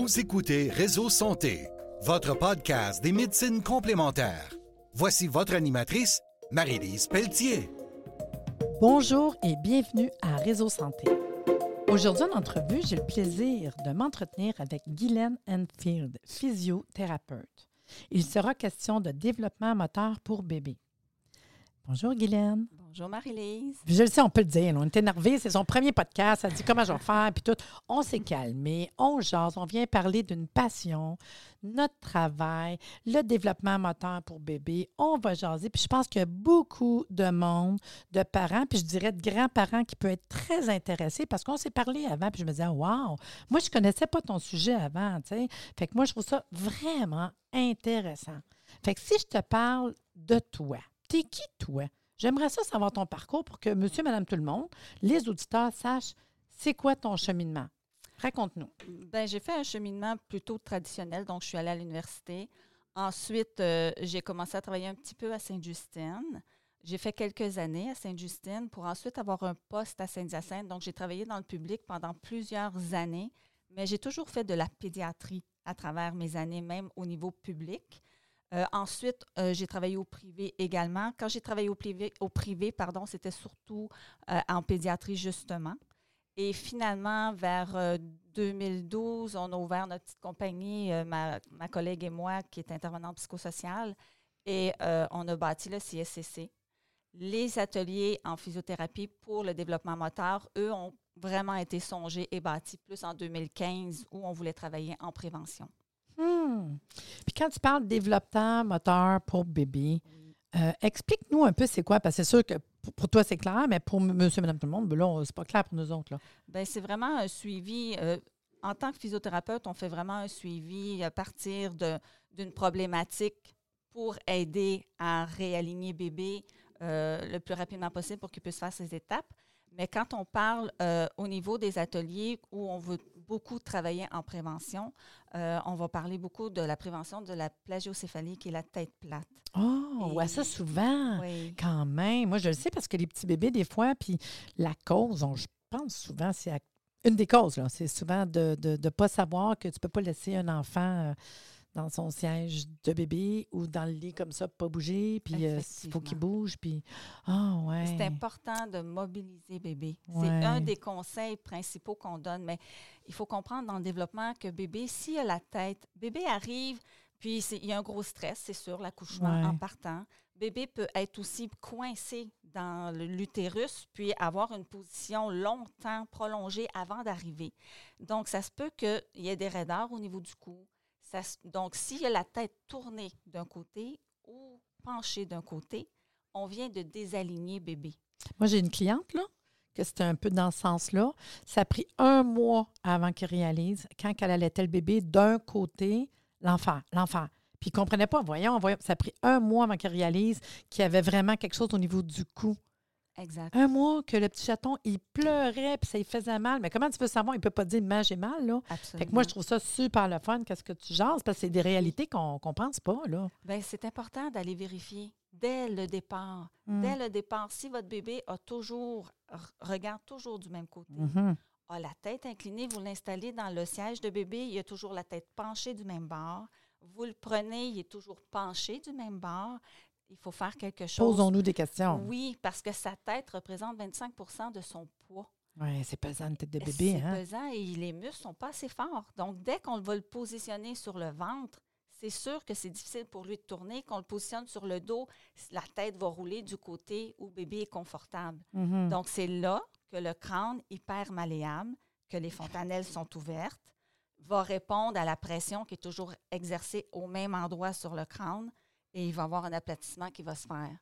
Vous écoutez Réseau Santé, votre podcast des médecines complémentaires. Voici votre animatrice, Marie-Lise Pelletier. Bonjour et bienvenue à Réseau Santé. Aujourd'hui en entrevue, j'ai le plaisir de m'entretenir avec Guylaine Enfield, physiothérapeute. Il sera question de développement moteur pour bébé. Bonjour Guylaine. Bonjour Marie-Lise. Je le sais, on peut le dire. On est énervé. C'est son premier podcast. Elle dit comment je vais faire, puis tout. On s'est calmé. On jase. On vient parler d'une passion, notre travail, le développement moteur pour bébé. On va jaser. Puis je pense qu'il y a beaucoup de monde, de parents, puis je dirais de grands-parents qui peuvent être très intéressés parce qu'on s'est parlé avant. Puis je me disais, wow, moi, je ne connaissais pas ton sujet avant. sais. Fait que moi, je trouve ça vraiment intéressant. Fait que si je te parle de toi, t'es qui toi? J'aimerais ça savoir ton parcours pour que monsieur, madame, tout le monde, les auditeurs sachent c'est quoi ton cheminement. Raconte-nous. Ben, j'ai fait un cheminement plutôt traditionnel, donc je suis allée à l'université. Ensuite, euh, j'ai commencé à travailler un petit peu à Sainte-Justine. J'ai fait quelques années à Sainte-Justine pour ensuite avoir un poste à Saint-Hyacinthe. Donc, j'ai travaillé dans le public pendant plusieurs années, mais j'ai toujours fait de la pédiatrie à travers mes années, même au niveau public. Euh, ensuite, euh, j'ai travaillé au privé également. Quand j'ai travaillé au privé, pardon, c'était surtout euh, en pédiatrie, justement. Et finalement, vers 2012, on a ouvert notre petite compagnie, ma, ma, collègue et moi, qui est intervenante psychosociale, et on a bâti le CSCC. Les ateliers en physiothérapie pour le développement moteur, eux, ont vraiment été songés et bâtis plus en 2015, où on voulait travailler en prévention. Hmm. Puis quand tu parles de développement moteur pour bébé, euh, explique-nous un peu c'est quoi, parce que c'est sûr que pour, toi c'est clair, mais pour monsieur, madame, tout le monde, ben là, c'est pas clair pour nous autres. Bien, c'est vraiment un suivi. Euh, en tant que physiothérapeute, on fait vraiment un suivi à partir d'une problématique pour aider à réaligner bébé euh, le plus rapidement possible pour qu'il puisse faire ses étapes. Mais quand on parle au niveau des ateliers où on veut beaucoup travailler en prévention. Euh, on va parler beaucoup de la prévention de la plagiocéphalie, qui est la tête plate. Oh, on voit ça souvent. Oui. Quand même. Moi, je le sais parce que les petits bébés, des fois, puis la cause, je pense souvent, c'est une des causes, c'est souvent de ne pas savoir que tu ne peux pas laisser un enfant. Euh, dans son siège de bébé ou dans le lit comme ça, pas bouger, puis euh, il faut qu'il bouge, puis ah ouais. C'est important de mobiliser bébé. C'est un des conseils principaux qu'on donne, mais il faut comprendre dans le développement que bébé, s'il a la tête, bébé arrive, puis il y a un gros stress, c'est sûr, l'accouchement en partant. Bébé peut être aussi coincé dans l'utérus, puis avoir une position longtemps prolongée avant d'arriver. Donc, ça se peut qu'il y ait des raideurs au niveau du cou, donc, s'il y a la tête tournée d'un côté ou penchée d'un côté, on vient de désaligner bébé. Moi, j'ai une cliente, là, que c'était un peu dans ce sens-là. Ça a pris un mois avant qu'elle réalise, quand elle allaitait le bébé, d'un côté, l'enfant, l'enfant. Puis il ne comprenait pas. Voyons, voyons, ça a pris un mois avant qu'elle réalise qu'il y avait vraiment quelque chose au niveau du cou. Exact. Un mois que le petit chaton, il pleurait puis ça lui faisait mal. Mais comment tu peux savoir? Il ne peut pas dire, mais j'ai mal, là. Absolument. Fait que moi, je trouve ça super le fun. Qu'est-ce que tu jases? Parce que c'est des réalités qu'on ne pense pas, là. Bien, c'est important d'aller vérifier dès le départ. Mm. Dès le départ, si votre bébé a toujours, regarde toujours du même côté, mm-hmm. a la tête inclinée, vous l'installez dans le siège de bébé, il a toujours la tête penchée du même bord. Vous le prenez, il est toujours penché du même bord il faut faire quelque chose. Posons-nous des questions. Oui, parce que sa tête représente 25 de son poids. Oui, c'est pesant une tête de bébé. C'est hein? pesant et les muscles ne sont pas assez forts. Donc, dès qu'on va le positionner sur le ventre, c'est sûr que c'est difficile pour lui de tourner. Qu'on le positionne sur le dos, la tête va rouler du côté où bébé est confortable. Mm-hmm. Donc, c'est là que le crâne hyper malléable, que les fontanelles sont ouvertes, va répondre à la pression qui est toujours exercée au même endroit sur le crâne et il va y avoir un aplatissement qui va se faire.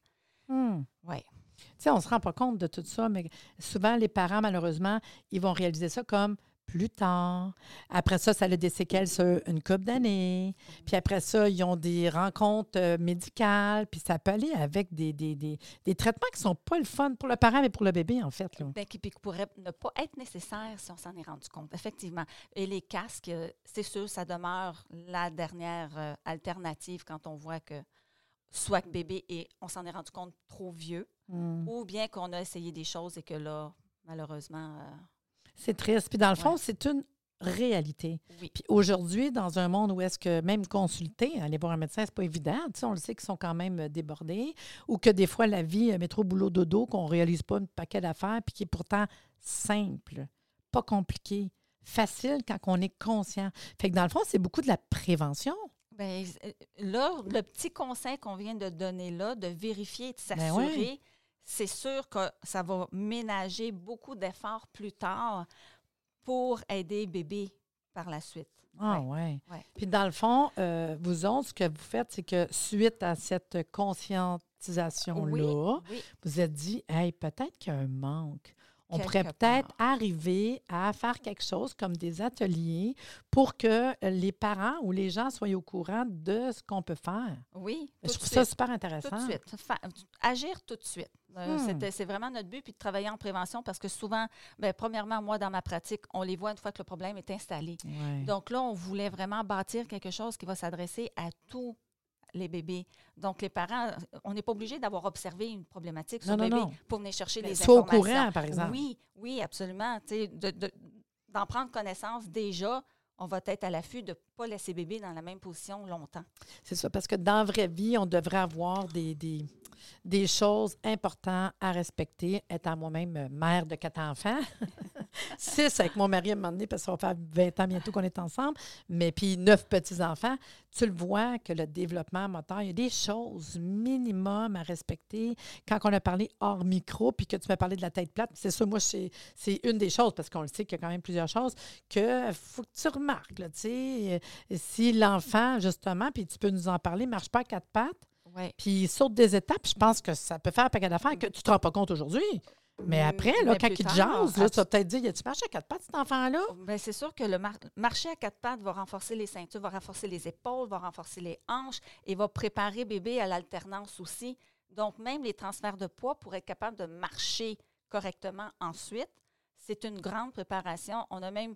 Hmm. Oui. Tu sais, on ne se rend pas compte de tout ça, mais souvent, les parents, malheureusement, ils vont réaliser ça comme plus tard. Après ça, ça a des séquelles sur une couple d'années. Puis après ça, ils ont des rencontres euh, médicales. Puis ça peut aller avec des, des, des, des traitements qui ne sont pas le fun pour le parent, mais pour le bébé, en fait. Là. Bien, qui, pourraient ne pas être nécessaires si on s'en est rendu compte, effectivement. Et les casques, euh, c'est sûr, ça demeure la dernière euh, alternative quand on voit que soit que bébé et on s'en est rendu compte trop vieux, hmm. ou bien qu'on a essayé des choses et que là, malheureusement. Euh, c'est triste. Puis dans le fond, c'est une réalité. Oui. Puis aujourd'hui, dans un monde où est-ce que même consulter, aller voir un médecin, c'est pas évident. Tu sais, on le sait qu'ils sont quand même euh, débordés ou que des fois la vie euh, métro boulot dodo qu'on réalise pas un paquet d'affaires puis qui est pourtant simple, pas compliqué, facile quand on est conscient. Fait que dans le fond, c'est beaucoup de la prévention. Ben, euh, là, le petit conseil qu'on vient de donner là, de vérifier et de Ben s'assurer, oui. c'est sûr que ça va ménager beaucoup d'efforts plus tard pour aider bébé par la suite. Ah Ouais. ouais. Puis dans le fond, euh, vous autres, ce que vous faites, c'est que suite à cette conscientisation-là, Oui, vous êtes dit, hey, peut-être qu'il y a un manque. On pourrait peut-être arriver à faire quelque chose comme des ateliers pour que les parents ou les gens soient au courant de ce qu'on peut faire. oui. Je tout trouve de ça super Tout intéressant. de suite. Fa- agir tout de suite. Euh, Hmm. C'est vraiment notre but, puis de travailler en prévention parce que souvent, ben, premièrement, moi, dans ma pratique, on les voit une fois que le problème est installé. Ouais. Donc là, on voulait vraiment bâtir quelque chose qui va s'adresser à tous les bébés. Donc, les parents, on n'est pas obligé d'avoir observé une problématique sur Non, le non, bébé non. pour venir chercher Mais les sois au informations. courant, par exemple. Oui, oui, absolument. De- de- D'en prendre connaissance déjà, on va être à l'affût de ne pas laisser bébé dans la même position longtemps. C'est ça, parce que dans la vraie vie, on devrait avoir des, des, des choses importantes à respecter. Étant moi-même mère de quatre enfants, six avec mon mari à un moment donné, parce que ça va faire 20 ans bientôt qu'on est ensemble, mais puis neuf petits-enfants, tu le vois que le développement moteur, il y a des choses minimum à respecter. Quand on a parlé hors micro, puis que tu m'as parlé de la tête plate, c'est ça, moi, c'est une des choses, parce qu'on le sait qu'il y a quand même plusieurs choses, que faut que tu remarques, là, tu sais, si l'enfant, justement, puis tu peux nous en parler, marche pas à quatre pattes, puis il saute des étapes, je pense que ça peut faire un paquet d'affaires que tu te rends pas compte aujourd'hui. Mais Mm, après, là, mais quand il jase, tu vas peut-être dire, y a-tu marché à quatre pattes, cet enfant-là? Ben, c'est sûr que le mar- marcher à quatre pattes va renforcer les ceintures, va renforcer les épaules, va renforcer les hanches et va préparer bébé à l'alternance aussi. Donc, même les transferts de poids pour être capable de marcher correctement ensuite, c'est une grande préparation. On a même,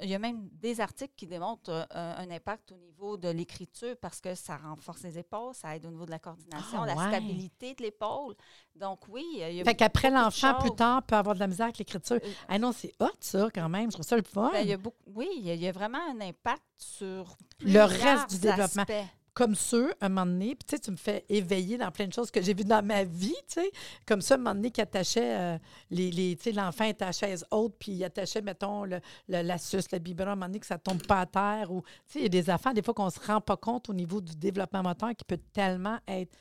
il y a même des articles qui démontrent euh, un impact au niveau de l'écriture parce que ça renforce les épaules, ça aide au niveau de la coordination, Ah, la ouais. stabilité de l'épaule. Donc, oui, il y a Fait qu'après l'enfant, plus tard, peut avoir de la misère avec l'écriture. Euh, Ah non, c'est hot, ça, quand même. Je trouve ça le fun. Ben, il y a beaucoup, oui, il y, a, il y a vraiment un impact sur Le reste du développement. aspects. Comme ceux, un moment donné, tu sais, me fais éveiller dans plein de choses que j'ai vues dans ma vie, tu sais. Comme ça, un moment donné, qui attachait, euh, les, les- l'enfant à chaise haute, puis il attachait, mettons, le, le- la suce, le un moment donné, que ça tombe pas à terre. Ou, tu sais, il y a des affaires, des fois, qu'on se rend pas compte au niveau du développement moteur qui peut tellement être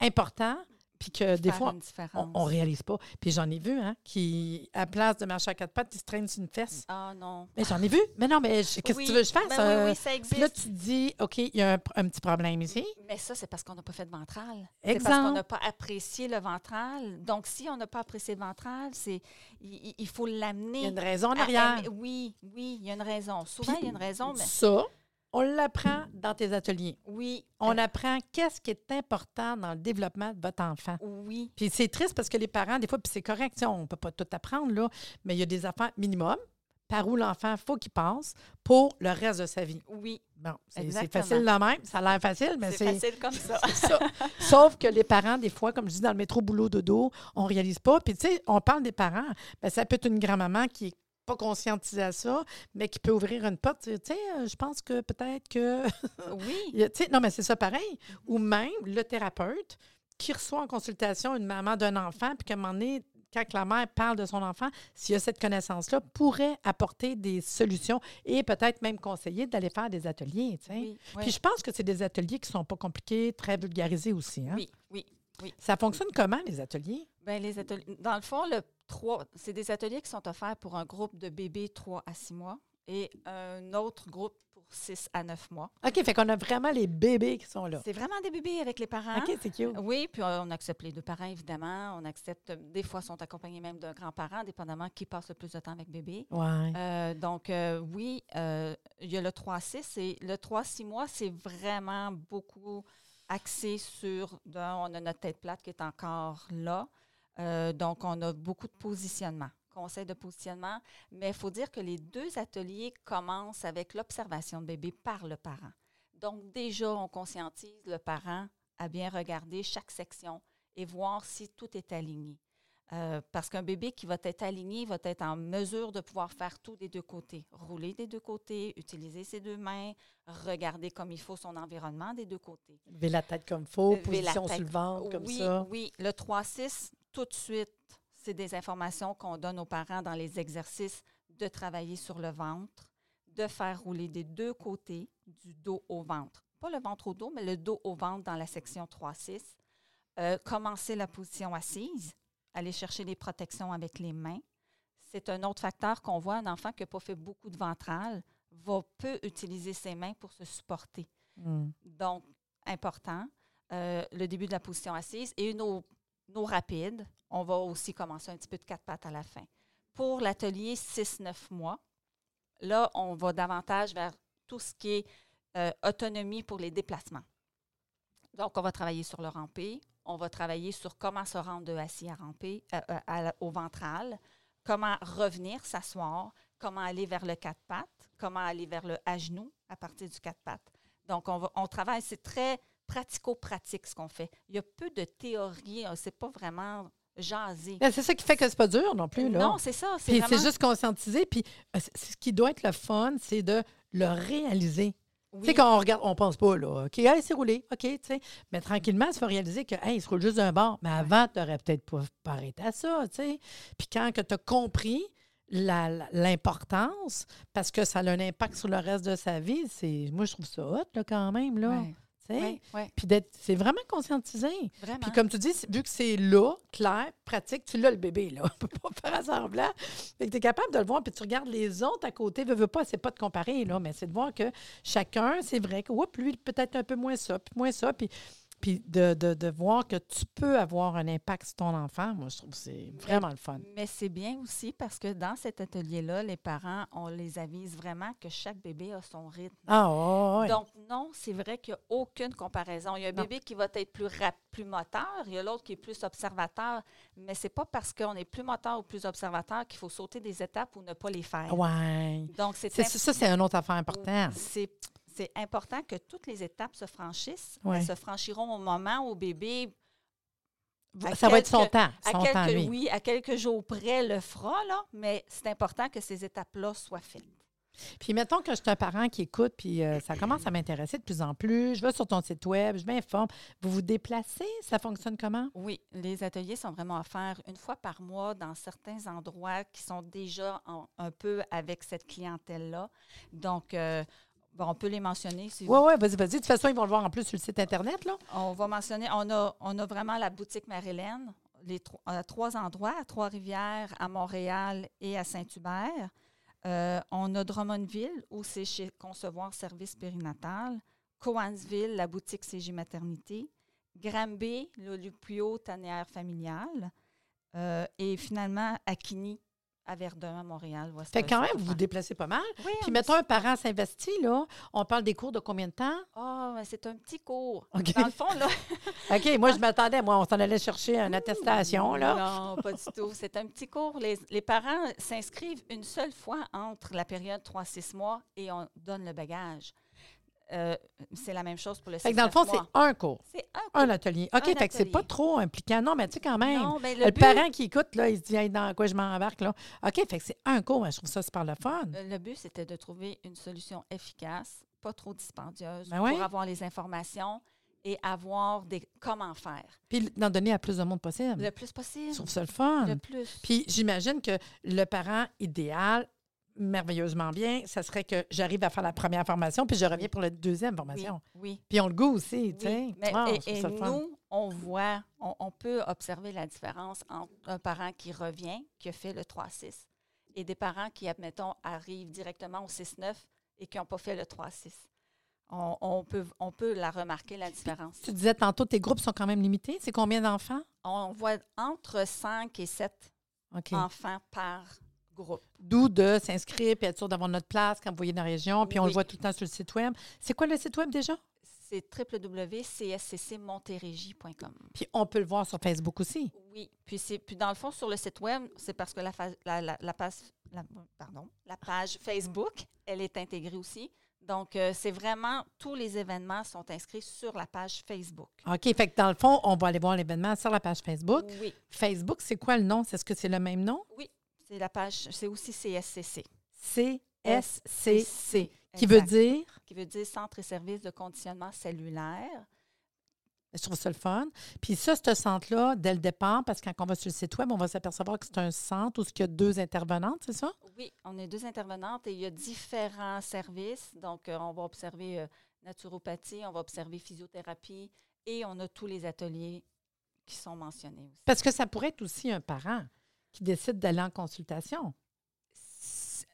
important, puis que des fois, on ne réalise pas. Puis j'en ai vu, hein, qui, à place de marcher à quatre pattes, il se traîne sur une fesse. Ah non. Mais j'en ai vu. Mais non, mais je- qu'est-ce Oui, que tu veux que je fasse? ben Euh, oui, oui, ça Puis existe. là, tu te dis, OK, il y a un, un petit problème ici. Mais ça, c'est parce qu'on n'a pas fait de ventral. C'est parce qu'on n'a pas apprécié le ventral. Donc, si on n'a pas apprécié le ventral, c'est il, il- faut Il y l'amener. a une raison en à arrière. aimer- Oui, oui, il y a une raison. Souvent, Puis, il y a une raison, mais Ça, on l'apprend dans tes ateliers. oui. On apprend qu'est-ce qui est important dans le développement de votre enfant. Oui, Puis c'est triste parce que les parents, des fois, puis c'est correct, on ne peut pas tout apprendre, là, mais il y a des affaires minimum par où l'enfant faut qu'il passe pour le reste de sa vie. oui. Bon, c'est facile de même, ça a l'air facile, mais C'est c'est facile comme ça. Sauf que les parents, des fois, comme je dis dans le métro boulot dodo, on réalise pas. Puis, tu sais, on parle des parents. Ben, ça peut être une grand-maman qui est pas conscientisée à ça, mais qui peut ouvrir une porte. Tu sais, je pense que peut-être que. oui. Tu sais, non, mais c'est ça pareil. Ou même le thérapeute qui reçoit en consultation une maman d'un enfant, puis qu'à un moment donné, quand la mère parle de son enfant, s'il y a cette connaissance-là, pourrait apporter des solutions et peut-être même conseiller d'aller faire des ateliers. tu sais. Oui, oui. Puis je pense que c'est des ateliers qui sont pas compliqués, très vulgarisés aussi. hein. oui, oui. Ça fonctionne comment, les ateliers? Ben, les ateliers, dans le fond, le 3, c'est des ateliers qui sont offerts pour un groupe de bébés 3 à 6 mois et un autre groupe pour 6 à 9 mois. OK, fait qu'on a vraiment les bébés qui sont là. C'est vraiment des bébés avec les parents. OK, c'est cute. Oui, puis on accepte les deux parents, évidemment. On accepte, euh, des fois, sont accompagnés même d'un grand-parent, dépendamment qui passe le plus de temps avec bébé. Ouais. Euh, donc, euh, oui, euh, il y a le 3-6 et le 3-6 mois, c'est vraiment beaucoup axé sur, on a notre tête plate qui est encore là. Euh, donc, on a beaucoup de positionnement, conseil de positionnement. Mais il faut dire que les deux ateliers commencent avec l'observation de bébé par le parent. Donc, déjà, on conscientise le parent à bien regarder chaque section et voir si tout est aligné. Euh, parce qu'un bébé qui va être aligné va être en mesure de pouvoir faire tout des deux côtés. Rouler des deux côtés, utiliser ses deux mains, regarder comme il faut son environnement des deux côtés. Lever la tête comme il faut, position sur le ventre, comme oui, ça. Oui, le 3-6, tout de suite, c'est des informations qu'on donne aux parents dans les exercices de travailler sur le ventre, de faire rouler des deux côtés, du dos au ventre. Pas le ventre au dos, mais le dos au ventre dans la section 3-6. Euh, commencer la position assise, aller chercher les protections avec les mains. C'est un autre facteur qu'on voit. Un enfant qui n'a pas fait beaucoup de ventral va peu utiliser ses mains pour se supporter. Hmm. Donc, important. Euh, le début de la position assise et nos, nos rapides. On va aussi commencer un petit peu de quatre pattes à la fin. Pour l'atelier 6-9 mois, là, on va davantage vers tout ce qui est euh, autonomie pour les déplacements. Donc, on va travailler sur le rampé, on va travailler sur comment se rendre de assis à ramper, euh, euh, à au ventral, comment revenir, s'asseoir, comment aller vers le quatre pattes, comment aller vers le à genoux à partir du quatre pattes. Donc, on, va, on travaille, c'est très pratico-pratique ce qu'on fait. Il y a peu de théorie, euh, c'est pas vraiment jasé. Ben, C'est ça qui fait que c'est pas dur non plus. Là. Non, c'est ça. C'est vraiment... juste conscientiser. Puis euh, ce qui doit être le fun, c'est de le réaliser. Oui. Tu sais, quand on regarde, on pense pas, là. OK, allez, c'est roulé. OK, tu sais. Mais tranquillement, il faut réaliser que, hey, il se roule juste d'un bord. Mais avant, tu n'aurais peut-être pas, arrêté à ça, tu sais. Puis quand tu as compris l'importance, parce que ça a un impact sur le reste de sa vie, c'est moi, je trouve ça hot, là, quand même, là. Ouais, Ouais, Puis d'être, c'est vraiment conscientisé. Puis comme tu dis, vu que c'est là, clair, pratique, tu l'as le bébé, là. On peut pas faire semblant. Fait que tu es capable de le voir, puis tu regardes les autres à côté. Veux, veux pas, c'est pas de comparer, là, mais c'est de voir que chacun, c'est vrai que, oups, lui, peut-être un peu moins ça, puis moins ça, puis, puis de, de, de voir que tu peux avoir un impact sur ton enfant, moi, je trouve que c'est vraiment le fun. Mais c'est bien aussi parce que dans cet atelier-là, les parents, on les avise vraiment que chaque bébé a son rythme. Ah, ouais, ouais. Donc, non, c'est vrai qu'il n'y a aucune comparaison. Il y a un Non. bébé qui va être plus, rap- plus moteur, il y a l'autre qui est plus observateur, mais c'est pas parce qu'on est plus moteur ou plus observateur qu'il faut sauter des étapes ou ne pas les faire. Ouais. Donc, c'est ça, c'est une autre affaire importante. c'est c'est important que toutes les étapes se franchissent. Ouais. Elles se franchiront au moment où bébé, à Ça va être son temps, à son temps, lui. oui, à quelques jours près, le fera, là, mais c'est important que ces étapes-là soient faites. Puis mettons que je suis un parent qui écoute, puis euh, ça commence à m'intéresser de plus en plus. Je vais sur ton site web, je m'informe. Vous vous déplacez? Ça fonctionne comment? Oui, les ateliers sont vraiment offerts une fois par mois dans certains endroits qui sont déjà en- un peu avec cette clientèle-là. Donc, euh, bon, on peut les mentionner. Si Oui, oui, vas-y, vas-y. De toute façon, ils vont le voir en plus sur le site Internet, là. On va mentionner, on a, on a vraiment la boutique Marie-Hélène, les tro- à trois endroits, à Trois-Rivières, à Montréal et à Saint-Hubert. Euh, on a Drummondville, où c'est chez Concevoir Service Périnatal. Coansville, la boutique CG Maternité. Granby, le Lupio Tanière Familiale. Euh, et finalement, Aquini, à Verdun, à Montréal. Fait quand même, vous vous déplacez pas mal. Oui, Puis on- mettons, un parent s'investit, là. On parle des cours de combien de temps? Ah, c'est un petit cours. Dans le fond, là, OK, moi, je m'attendais. Moi, on s'en allait chercher une attestation, là. Non, pas du tout. C'est un petit cours. Les, les parents s'inscrivent une seule fois entre la période 3-6 mois et on donne le bagage. Euh, c'est la même chose pour le 6 Fait que dans le fond, c'est un cours, c'est un un cours. atelier. OK, Un fait que c'est pas trop impliquant. Non, mais tu sais, quand même. Non, mais le le, but, parent qui écoute, là, il se dit, Hey, dans quoi je m'embarque, là? OK, fait que c'est un cours. Je trouve ça super le fun. euh, le but, c'était de trouver une solution efficace, pas trop dispendieuse, Ben ouais. pour avoir les informations et avoir des comment faire. Puis d'en donner à plus de monde possible. Le plus possible. Je trouve ça le fun. Le plus. Puis j'imagine que le parent idéal, merveilleusement bien, ça serait que j'arrive à faire la première formation, puis je reviens pour la deuxième formation. oui. Puis on le goût aussi, tu sais. Et et nous, on voit, on, on peut observer la différence entre un parent qui revient, qui a fait le 3-6, et des parents qui, admettons, arrivent directement au 6-9 et qui n'ont pas fait le 3-6. On, on peut, on peut la remarquer, la différence. Tu disais tantôt, tes groupes sont quand même limités. C'est combien d'enfants? On voit entre 5 et 7 OK. enfants par groupe. D'où de s'inscrire, puis être sûr d'avoir notre place quand vous voyez dans la région, puis on le voit tout le temps sur le site web. C'est quoi le site web déjà? C'est www.csccmontérégie.com. Puis on peut le voir sur Facebook aussi. Oui, puis c'est puis dans le fond sur le site web, c'est parce que la, fa- la, la- la page la, pardon, la page Facebook, elle est intégrée aussi. Donc, euh, c'est vraiment, tous les événements sont inscrits sur la page Facebook. OK. Fait que dans le fond, on va aller voir l'événement sur la page Facebook. Oui, Facebook, c'est quoi le nom? Est-ce que c'est le même nom? oui, c'est la page, c'est aussi CSCC. CSCC. Qui veut dire, Qui veut dire Centre et service de conditionnement cellulaire. je trouve ça le fun. Puis ça, ce centre-là, dès le départ, parce que quand on va sur le site Web, on va s'apercevoir que c'est un centre où il y a deux intervenantes, c'est ça? Oui, on est deux intervenantes et il y a différents services. Donc, euh, on va observer euh, naturopathie, on va observer physiothérapie et on a tous les ateliers qui sont mentionnés aussi. Parce que ça pourrait être aussi un parent qui décide d'aller en consultation.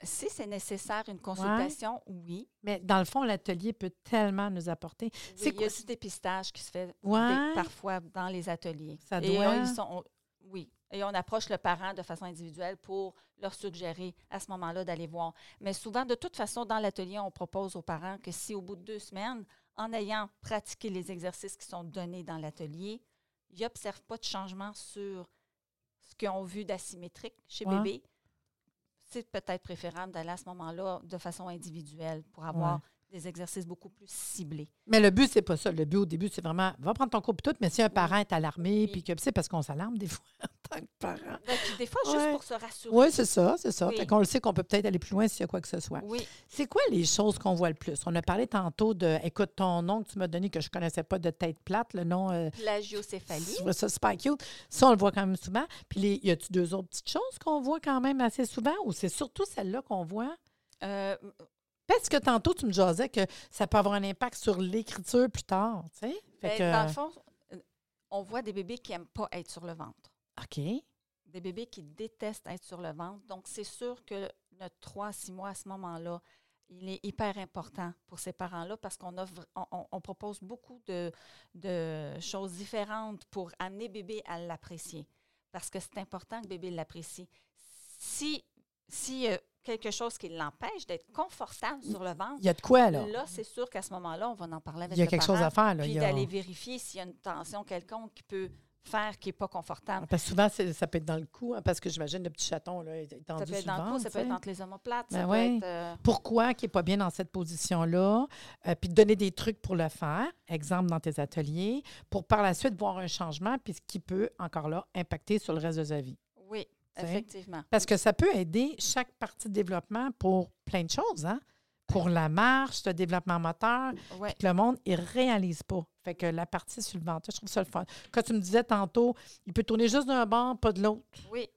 Si c'est nécessaire une consultation, oui. Mais dans le fond, l'atelier peut tellement nous apporter. Oui, C'est il y a du dépistage qui se fait des- parfois dans les ateliers. Ça Et doit. on- ils sont- on- oui. Et on approche le parent de façon individuelle pour leur suggérer à ce moment-là d'aller voir. Mais souvent, de toute façon, dans l'atelier, on propose aux parents que si au bout de deux semaines, en ayant pratiqué les exercices qui sont donnés dans l'atelier, ils n'observent pas de changement sur ce qu'ils ont vu d'asymétrique chez Ouais. bébé, c'est peut-être préférable d'aller à ce moment-là de façon individuelle pour avoir Ouais. des exercices beaucoup plus ciblés. Mais le but, c'est pas ça. Le but, au début, c'est vraiment, va prendre ton cours puis tout, mais si un parent est alarmé, Oui. puis que, c'est parce qu'on s'alarme des fois tant que parent. Ben, des fois, juste pour se rassurer. Oui, c'est ça, c'est ça. Oui. Fait qu'on le sait qu'on peut peut-être aller plus loin s'il y a quoi que ce soit. Oui. C'est quoi les choses qu'on voit le plus? On a parlé tantôt de, écoute, ton nom que tu m'as donné que je connaissais pas de tête plate, le nom, euh, Plagiocéphalie. ça super cute. Ça, on le voit quand même souvent. Puis, les, y a-tu deux autres petites choses qu'on voit quand même assez souvent ou c'est surtout celle-là qu'on voit? Euh, Parce que tantôt, tu me jasais que ça peut avoir un impact sur l'écriture plus tard, tu sais? Fait ben, que, Dans le fond, on voit des bébés qui n'aiment pas être sur le ventre. OK. Des bébés qui détestent être sur le ventre. Donc, c'est sûr que notre 3 à 6 mois à ce moment-là, il est hyper important pour ces parents-là parce qu'on offre, on, on- propose beaucoup de, de choses différentes pour amener bébé à l'apprécier. Parce que c'est important que bébé l'apprécie. Si, si y a quelque chose qui l'empêche d'être confortable sur le ventre, Il y a de quoi, là? Là, c'est sûr qu'à ce moment-là, on va en parler avec Il y a le quelque chose parent, à faire, là. Puis a- d'aller vérifier s'il y a une tension quelconque qui peut faire qui n'est pas confortable. Parce que souvent, ça peut être dans le cou, hein, parce que j'imagine le petit chaton là, est étendu Ça peut être dans le cou, ça peut être entre les omoplates, Ben ça peut ouais. être... euh, Pourquoi qui n'est pas bien dans cette position-là, euh, puis donner des trucs pour le faire, exemple dans tes ateliers, pour par la suite voir un changement, puis ce qui peut, encore là, impacter sur le reste de sa vie. oui, effectivement. Parce que ça peut aider chaque partie de développement pour plein de choses, hein? Pour la marche, le développement moteur, Ouais. que le monde, il réalise pas. Fait que la partie sur le ventre, je trouve ça le fun. Quand tu me disais tantôt, il peut tourner juste d'un bord, pas de l'autre. Oui.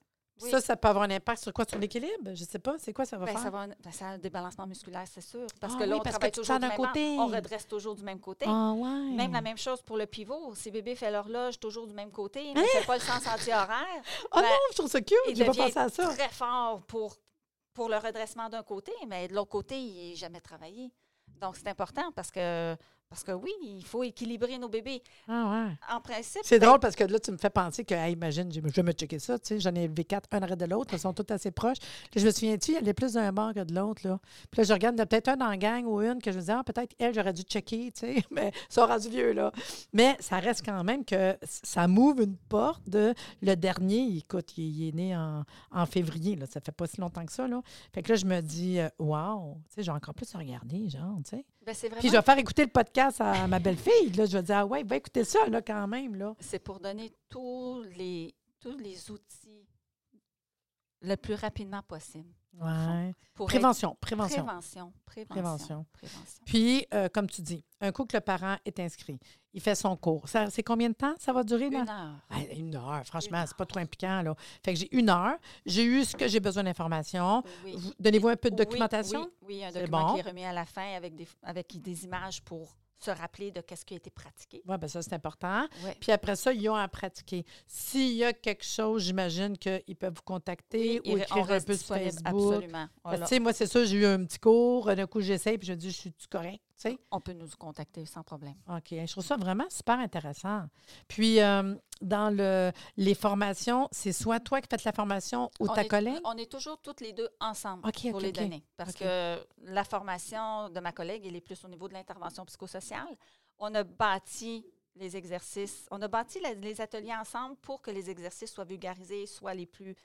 Oui. Ça, ça peut avoir un impact sur quoi? Sur l'équilibre? Je sais pas. C'est quoi ça va Ben, faire? ça, va, ben, ça a un débalancement musculaire, c'est sûr. Parce Ah que là, oui, on travaille toujours du même côté. On redresse toujours du même côté. Ah ouais. Même la même chose pour le pivot. Si bébé fait l'horloge toujours du même côté, Hein? mais ne fait pas le sens anti-horaire, Oh ben, non, je trouve ça cute. il pas pensé à ça. très fort pour, pour le redressement d'un côté, mais de l'autre côté, il n'est jamais travaillé. Donc, c'est important parce que, parce que oui, il faut équilibrer nos bébés. Ah ouais. En principe, C'est ben, drôle parce que là, tu me fais penser que, hey, imagine, je vais me checker ça, tu sais, j'en ai élevé quatre, un arrêt de l'autre, ils sont tous assez proches. Là, je me souviens-tu, il y en a plus d'un bord que de l'autre, là. Puis là, je regarde, il y en a peut-être un dans la gang ou une que je me disais, ah, peut-être elle, j'aurais dû checker, tu sais, mais ça aura du vieux, là. Mais ça reste quand même que ça m'ouvre une porte de le dernier, écoute, il, il est né en, en février, là, ça fait pas si longtemps que ça, là. Fait que là, je me dis, euh, wow, tu sais, j'ai encore plus à regarder, genre, tu sais. Ben, Puis je vais faire écouter le podcast à ma belle-fille, là, je vais dire, ah ouais, va écouter ça, là, quand même, là. c'est pour donner tous les, tous les outils le plus rapidement possible. Ouais. pour Prévention, être- prévention. prévention. Prévention. Prévention. prévention. Puis, euh, comme tu dis, un coup que le parent est inscrit, il fait son cours. Ça, c'est combien de temps? Ça va durer? Là? Une heure? Ah, Une heure, franchement, c'est pas trop impliquant. Là. Fait que j'ai une heure. J'ai eu ce que j'ai besoin d'informations. Oui. Donnez-vous un peu de documentation? Oui, oui, un document bon. qui est remis à la fin avec des, avec des images pour se rappeler de qu'est-ce qui a été pratiqué. Oui, bien ça, c'est important. Ouais. Puis après ça, ils ont à pratiquer. S'il y a quelque chose, j'imagine qu'ils peuvent vous contacter Oui, ou écrire un peu sur Facebook. Absolument. Voilà. tu sais, moi, c'est ça, j'ai eu un petit cours. D'un coup, j'essaye, puis je me dis, je suis-tu correct? On peut nous contacter sans problème. OK. Je trouve ça vraiment super intéressant. Puis, euh, dans le, les formations, c'est soit toi qui fais la formation ou on ta est, collègue? On est toujours toutes les deux ensemble OK, pour OK, les OK. donner. Parce que la formation de ma collègue, elle est plus au niveau de l'intervention psychosociale. On a bâti les exercices, on a bâti la- les ateliers ensemble pour que les exercices soient vulgarisés, soient les plus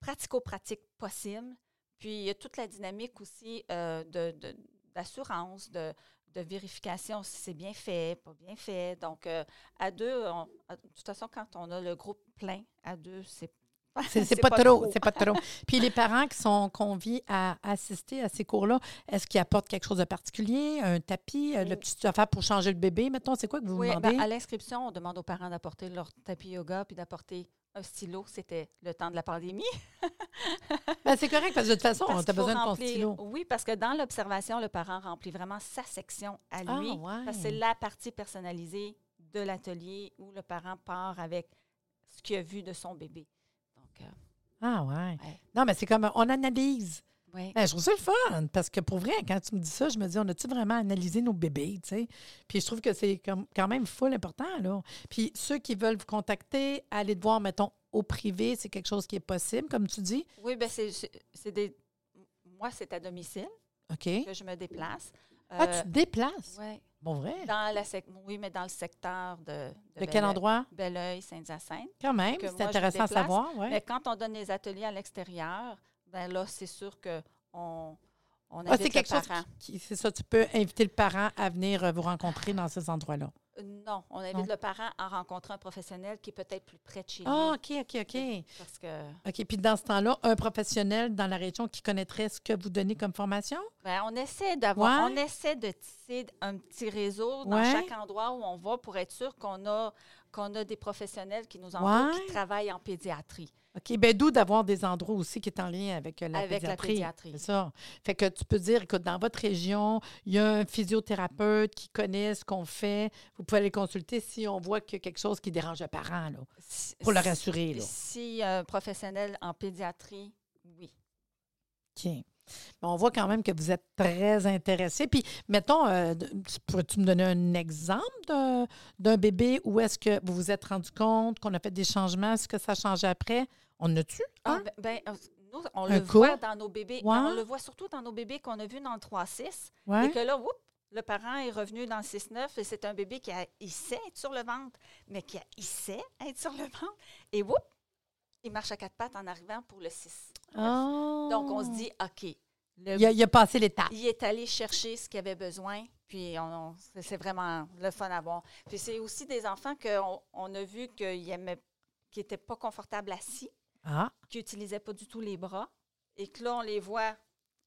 pratico-pratiques possibles. Puis, il y a toute la dynamique aussi euh, de, de- d'assurance, de, de vérification si c'est bien fait, pas bien fait. Donc, euh, à deux, on- à- de toute façon, quand on a le groupe plein, à deux, c'est C'est c'est pas, trop, c'est pas trop. Puis les parents qui sont conviés à assister à ces cours-là, est-ce qu'ils apportent quelque chose de particulier, un tapis, euh, le petit affaire pour changer le bébé, mettons, c'est quoi que vous Oui, demandez? ben, à l'inscription, on demande aux parents d'apporter leur tapis yoga puis d'apporter un stylo. C'était le temps de la pandémie. Ben, c'est correct, parce que de toute façon, Parce qu'il faut besoin de ton stylo. Oui, parce que dans l'observation, le parent remplit vraiment sa section à Ah, lui. ouais. C'est la partie personnalisée de l'atelier où le parent part avec ce qu'il a vu de son bébé. Donc, euh, Ah, ouais. Ouais. Non, mais c'est comme, on analyse. Oui. Ben, je trouve ça le fun, parce que pour vrai, quand tu me dis ça, je me dis, on a-tu vraiment analysé nos bébés, tu sais? Puis je trouve que c'est quand même full important, là. Puis ceux qui veulent vous contacter, aller te voir, mettons, au privé, c'est quelque chose qui est possible, comme tu dis? Oui, ben c'est des. Moi, c'est à domicile OK. que je me déplace. Ah, Euh, tu te déplaces? ouais, Bon, vrai? dans la sec- oui, mais dans le secteur de. De quel endroit? Belleuil, Saint-Hyacinthe. Quand même, c'est intéressant à savoir, ouais. Mais quand on donne les ateliers à l'extérieur, ben là, c'est sûr qu'on on Ah, invite c'est le quelque parent. c'est ça, tu peux inviter le parent à venir euh, vous rencontrer dans ces endroits-là. Euh, Non, on invite Non. le parent à rencontrer un professionnel qui est peut-être plus près de chez Ah, lui. OK, OK, OK. Parce que OK, puis dans ce temps-là, un professionnel dans la région qui connaîtrait ce que vous donnez comme formation? ben, on essaie d'avoir, Ouais. on essaie de tisser un petit réseau dans Ouais. chaque endroit où on va pour être sûr qu'on a qu'on a des professionnels qui nous entourent, Ouais. qui travaillent en pédiatrie. OK, bien d'où d'avoir des endroits aussi qui est en lien avec euh, la Avec la pédiatrie. pédiatrie. C'est ça. Fait que tu peux dire, écoute, dans votre région, il y a un physiothérapeute qui connaît ce qu'on fait. Vous pouvez aller consulter si on voit qu'il y a quelque chose qui dérange le parent, là, pour le rassurer. Là. Si un professionnel en pédiatrie, oui. OK. Mais on voit quand même que vous êtes très intéressé. Puis, mettons, euh, pourrais-tu me donner un exemple d'un- bébé où est-ce que vous vous êtes rendu compte qu'on a fait des changements? Est-ce que ça a changé après? On a-tu? Ah, ben, ben, nous, on Un le voit dans nos bébés. Ouais. On le voit surtout dans nos bébés qu'on a vus dans le 3-6. Ouais. Et que là, whoop, le parent est revenu dans le 6-9 et c'est un bébé qui a hissait être sur le ventre, mais qui a hissait être sur le ventre. Et whoop, il marche à quatre pattes en arrivant pour le 6. Ah. Donc, on se dit, OK, le- Il a, il a passé l'étape. il est allé chercher ce qu'il avait besoin, puis on, on- c'est- vraiment le fun à voir. Puis c'est aussi des enfants qu'on on a vu qu'ils n'étaient pas confortables assis Ah. qui n'utilisaient pas du tout les bras et que là, on les voit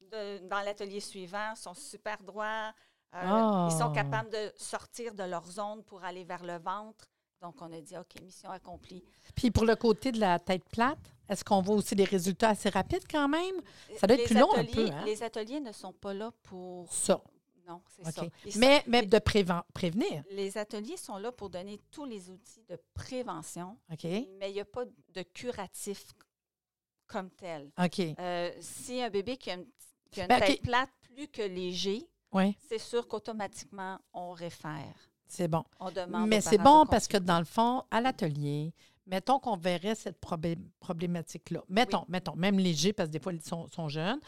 de- dans l'atelier suivant, sont super droits. euh, Ah. Ils sont capables de sortir de leur zone pour aller vers le ventre. Donc, on a dit, OK, mission accomplie. Puis pour le côté de la tête plate, est-ce qu'on voit aussi des résultats assez rapides quand même? Ça doit être Les plus long un peu, hein? Les ateliers ne sont pas là pour... Ça. Non, c'est ça. Mais, sont- mais de préven- prévenir. Les ateliers sont là pour donner tous les outils de prévention, OK. mais il n'y a pas de curatif comme tel. OK. Euh, si un bébé qui a une, qui a une Ben, tête plate plus que léger, c'est sûr qu'automatiquement, on réfère. C'est bon. On demande Mais c'est bon parce que dans le fond, à l'atelier, mettons qu'on verrait cette problématique-là. Mettons, mettons, même léger, parce que des fois, ils sont, sont jeunes,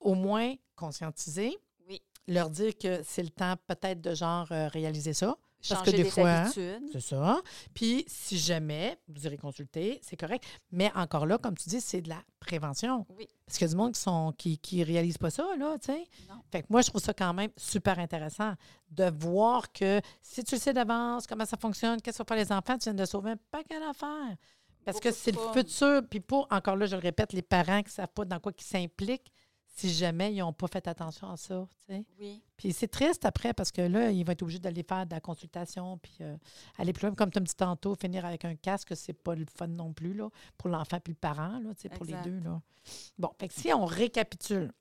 au moins conscientiser, Oui. leur dire que c'est le temps peut-être de genre euh, réaliser ça. Parce que Changer des des fois, habitudes. C'est ça. Puis, si jamais vous irez consulter, c'est correct. Mais encore là, comme tu dis, c'est de la prévention. Oui. Parce qu'il y a du monde qui sont qui, qui réalisent pas ça, là, tu sais. Fait que moi, je trouve ça quand même super intéressant de voir que si tu le sais d'avance, comment ça fonctionne, qu'est-ce que sont les enfants, tu viens de sauver un paquet d'affaires. Parce que Beaucoup c'est le futur. Puis pour, encore là, je le répète, les parents qui ne savent pas dans quoi ils s'impliquent, si jamais ils n'ont pas fait attention à ça, tu sais. Oui. Puis c'est triste après parce que là, il va être obligé d'aller faire de la consultation puis euh, aller plus loin. Comme tu me dis tantôt, finir avec un casque, c'est pas le fun non plus là, pour l'enfant puis le parent, là, tu sais, pour les deux. Là. Bon, fait que si on récapitule.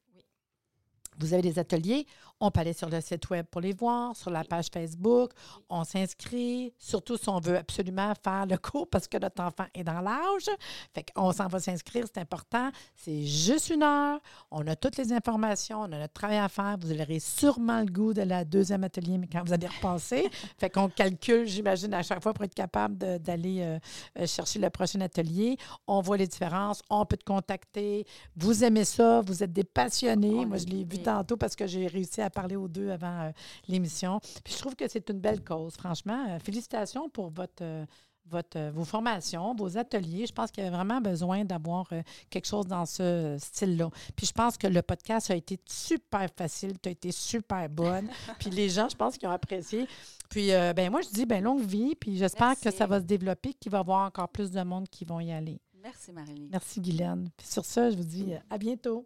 Vous avez des ateliers, on peut aller sur le site web pour les voir, sur la page Facebook, on s'inscrit, surtout si on veut absolument faire le cours parce que notre enfant est dans l'âge. Fait qu'on s'en va s'inscrire, c'est important. C'est juste une heure. On a toutes les informations, on a notre travail à faire. Vous aurez sûrement le goût de la deuxième atelier, mais quand vous allez repasser. fait qu'on calcule, j'imagine, à chaque fois pour être capable d'aller euh, euh, chercher le prochain atelier. On voit les différences, on peut te contacter. Vous aimez ça, vous êtes des passionnés. On Moi, je l'ai vu. Tantôt parce que j'ai réussi à parler aux deux avant euh, l'émission. Puis je trouve que c'est une belle cause, franchement. Euh, félicitations pour votre, euh, votre, vos formations, vos ateliers. Je pense qu'il y avait vraiment besoin d'avoir quelque chose dans ce style-là. Puis je pense que le podcast a été super facile, tu as été super bonne. puis les gens, je pense qu'ils ont apprécié. Puis euh, ben moi, je dis ben longue vie, puis j'espère que ça va se développer, qu'il va y avoir encore plus de monde qui vont y aller. Merci, Marie-Lise. Merci, Guylaine. Puis sur ça, je vous dis à bientôt.